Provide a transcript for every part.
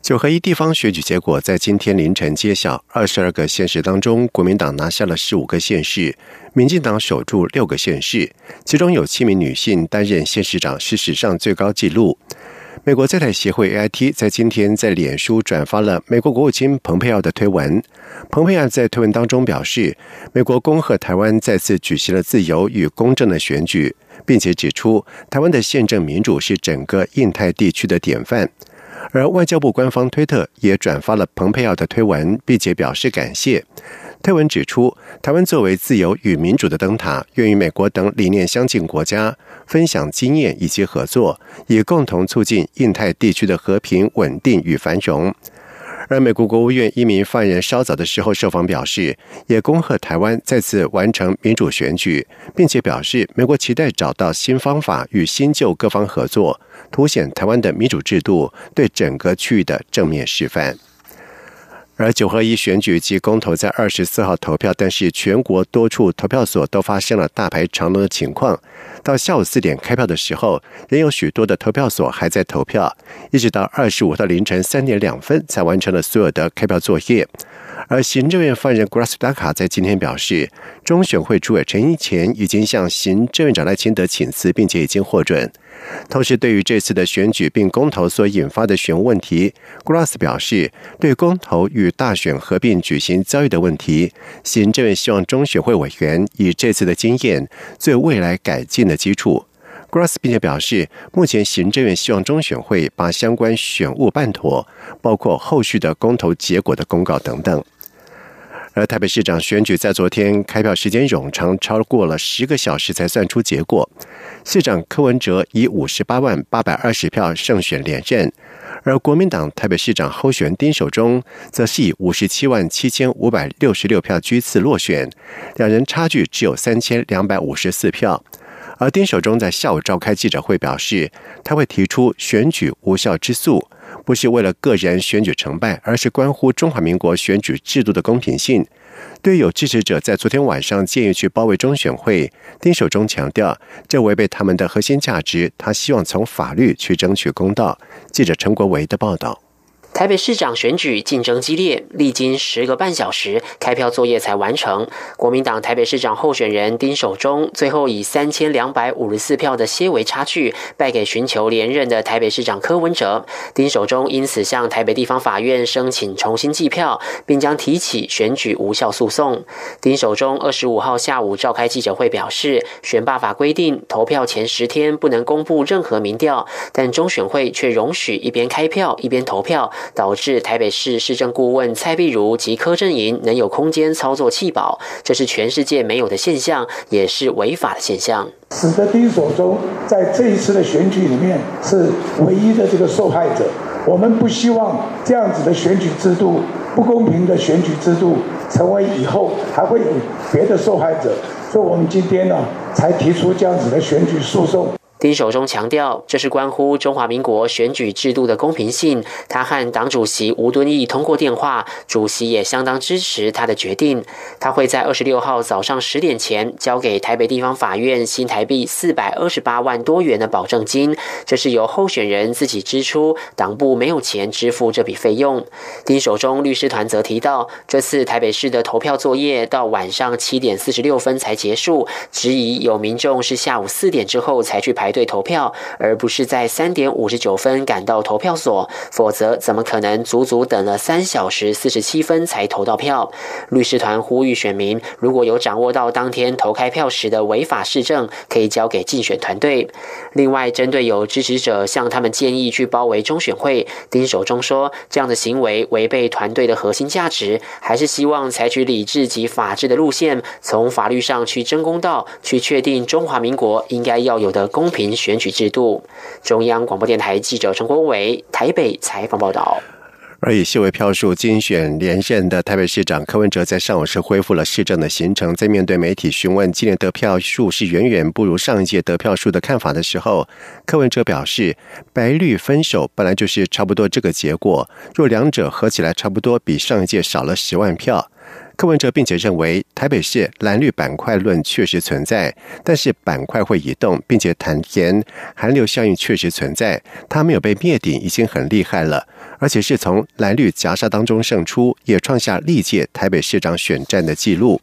九合一地方选举结果在今天凌晨揭晓，二十二个县市当中，国民党拿下了十五个县市，民进党守住六个县市，其中有七名女性担任县市长，是史上最高纪录。美国在台协会 AIT 在今天在脸书转发了美国国务卿蓬佩奥的推文。蓬佩奥在推文当中表示，美国恭贺台湾再次举行了自由与公正的选举，并且指出台湾的宪政民主是整个印太地区的典范。而外交部官方推特也转发了蓬佩奥的推文，并且表示感谢。推文指出，台湾作为自由与民主的灯塔，愿与美国等理念相近国家分享经验以及合作，以共同促进印太地区的和平、稳定与繁荣。而美国国务院一名犯人稍早的时候受访表示，也恭贺台湾再次完成民主选举，并且表示美国期待找到新方法与新旧各方合作，凸显台湾的民主制度对整个区域的正面示范。而九合一选举及公投在二十四号投票，但是全国多处投票所都发生了大排长龙的情况。到下午四点开票的时候，仍有许多的投票所还在投票，一直到二十五号凌晨三点两分才完成了所有的开票作业。而行政院发言人 Grass 达卡在今天表示，中选会主委陈一前已经向行政院长赖清德请辞，并且已经获准。同时，对于这次的选举并公投所引发的选务问题，Grass 表示，对公投与大选合并举行交易的问题，行政院希望中选会委员以这次的经验，作为未来改进的基础。Grass 并且表示，目前行政院希望中选会把相关选务办妥，包括后续的公投结果的公告等等。而台北市长选举在昨天开票时间冗长，超过了十个小时才算出结果。市长柯文哲以五十八万八百二十票胜选连任，而国民党台北市长候选丁守中则是以五十七万七千五百六十六票居次落选，两人差距只有三千两百五十四票。而丁守中在下午召开记者会表示，他会提出选举无效之诉。不是为了个人选举成败，而是关乎中华民国选举制度的公平性。对有支持者在昨天晚上建议去包围中选会，丁守中强调，这违背他们的核心价值。他希望从法律去争取公道。记者陈国维的报道。台北市长选举竞争激烈，历经十个半小时，开票作业才完成。国民党台北市长候选人丁守中最后以三千两百五十四票的些微差距败给寻求连任的台北市长柯文哲。丁守中因此向台北地方法院申请重新计票，并将提起选举无效诉讼。丁守中二十五号下午召开记者会表示，选罢法规定投票前十天不能公布任何民调，但中选会却容许一边开票一边投票。导致台北市市政顾问蔡碧如及柯震营能有空间操作弃保，这是全世界没有的现象，也是违法的现象。使得丁守中在这一次的选举里面是唯一的这个受害者。我们不希望这样子的选举制度不公平的选举制度成为以后还会有别的受害者，所以我们今天呢才提出这样子的选举诉讼。丁守中强调，这是关乎中华民国选举制度的公平性。他和党主席吴敦义通过电话，主席也相当支持他的决定。他会在二十六号早上十点前交给台北地方法院新台币四百二十八万多元的保证金，这是由候选人自己支出，党部没有钱支付这笔费用。丁守中律师团则提到，这次台北市的投票作业到晚上七点四十六分才结束，质疑有民众是下午四点之后才去排。排队投票，而不是在三点五十九分赶到投票所，否则怎么可能足足等了三小时四十七分才投到票？律师团呼吁选民，如果有掌握到当天投开票时的违法事政，可以交给竞选团队。另外，针对有支持者向他们建议去包围中选会，丁守中说，这样的行为违背团队的核心价值，还是希望采取理智及法治的路线，从法律上去争公道，去确定中华民国应该要有的公平。凭选举制度，中央广播电台记者陈国伟台北采访报道。而以细微票数精选连任的台北市长柯文哲，在上午是恢复了市政的行程。在面对媒体询问今年得票数是远远不如上一届得票数的看法的时候，柯文哲表示，白绿分手本来就是差不多这个结果，若两者合起来差不多，比上一届少了十万票。柯文哲并且认为，台北市蓝绿板块论确实存在，但是板块会移动，并且坦言寒流效应确实存在，他没有被灭顶已经很厉害了，而且是从蓝绿夹杀当中胜出，也创下历届台北市长选战的纪录。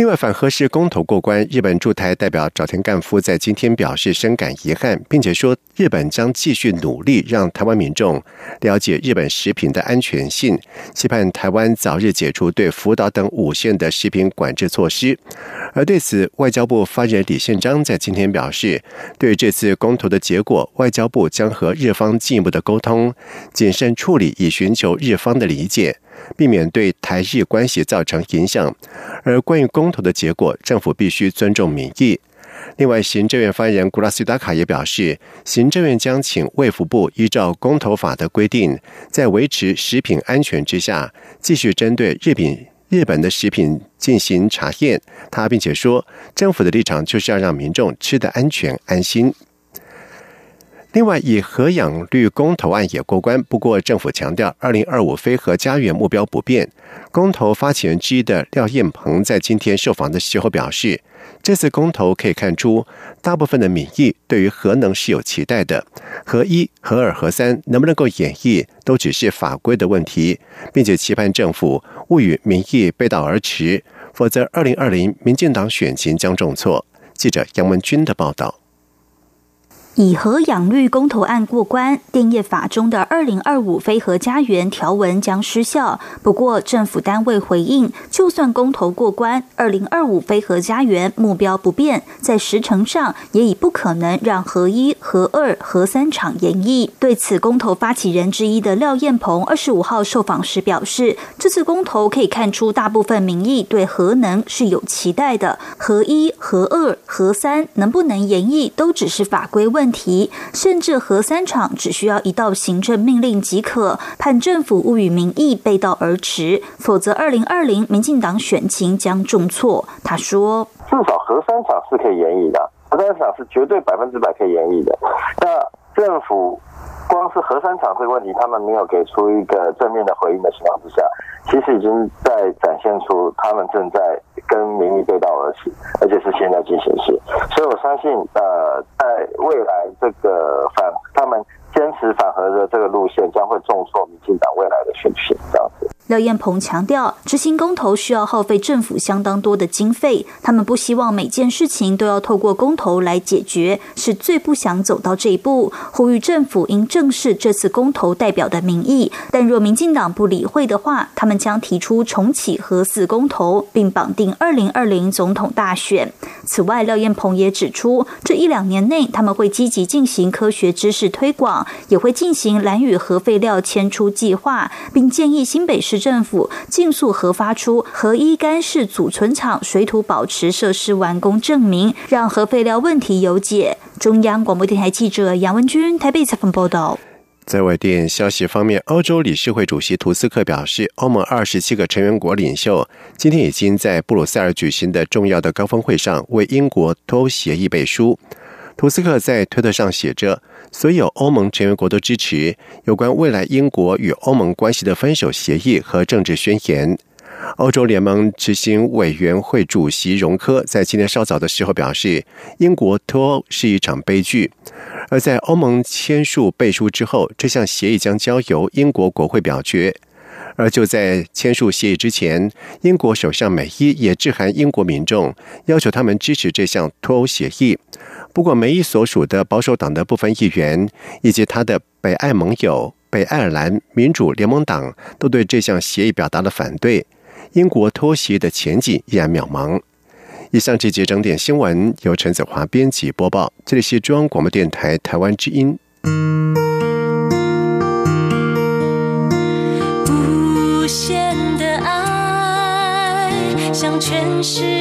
另外，反核式公投过关，日本驻台代表早田干夫在今天表示深感遗憾，并且说日本将继续努力让台湾民众了解日本食品的安全性，期盼台湾早日解除对福岛等五县的食品管制措施。而对此，外交部发言人李宪章在今天表示，对这次公投的结果，外交部将和日方进一步的沟通，谨慎处理，以寻求日方的理解。避免对台日关系造成影响，而关于公投的结果，政府必须尊重民意。另外，行政院发言人古拉斯达卡也表示，行政院将请卫福部依照公投法的规定，在维持食品安全之下，继续针对日品日本的食品进行查验。他并且说，政府的立场就是要让民众吃得安全安心。另外，以核养绿公投案也过关。不过，政府强调，二零二五非核家园目标不变。公投发起人之一的廖燕鹏在今天受访的时候表示，这次公投可以看出，大部分的民意对于核能是有期待的。核一、核二、核三能不能够演绎，都只是法规的问题，并且期盼政府勿与民意背道而驰，否则二零二零民进党选情将重挫。记者杨文军的报道。以核养绿公投案过关，电业法中的二零二五非核家园条文将失效。不过，政府单位回应，就算公投过关，二零二五非核家园目标不变，在时程上也已不可能让核一、核二、核三厂延役。对此，公投发起人之一的廖燕鹏二十五号受访时表示，这次公投可以看出，大部分民意对核能是有期待的。核一、核二、核三能不能延役，都只是法规问。题，甚至核三厂只需要一道行政命令即可，判政府勿与民意背道而驰，否则二零二零民进党选情将重挫。他说：“至少核三厂是可以延役的，核三厂是绝对百分之百可以延役的。那政府光是核三厂这个问题，他们没有给出一个正面的回应的情况之下，其实已经在展现出他们正在跟民意背道而驰，而且是现在进行时。所以我相信，呃。”在未来，这个反他们坚持反核的这个路线，将会重挫民进党未来的选情，这样子。廖燕鹏强调，执行公投需要耗费政府相当多的经费，他们不希望每件事情都要透过公投来解决，是最不想走到这一步。呼吁政府应正视这次公投代表的民意，但若民进党不理会的话，他们将提出重启核四公投，并绑定二零二零总统大选。此外，廖燕鹏也指出，这一两年内他们会积极进行科学知识推广，也会进行蓝屿核废料迁出计划，并建议新北市。政府尽速核发出核一干式储存厂水土保持设施完工证明，让核废料问题有解。中央广播电台记者杨文君台北采访报道。在外电消息方面，欧洲理事会主席图斯克表示，欧盟二十七个成员国领袖今天已经在布鲁塞尔举行的重要的高峰会上为英国脱欧协议背书。图斯克在推特上写着。所有欧盟成员国都支持有关未来英国与欧盟关系的分手协议和政治宣言。欧洲联盟执行委员会主席容科在今天稍早的时候表示，英国脱欧是一场悲剧。而在欧盟签署背书之后，这项协议将交由英国国会表决。而就在签署协议之前，英国首相梅伊也致函英国民众，要求他们支持这项脱欧协议。不过，梅伊所属的保守党的部分议员以及他的北爱盟友北爱尔兰民主联盟党都对这项协议表达了反对。英国脱协的前景依然渺茫。以上这节整点新闻由陈子华编辑播报，这里是中央广播电台台湾之音。是。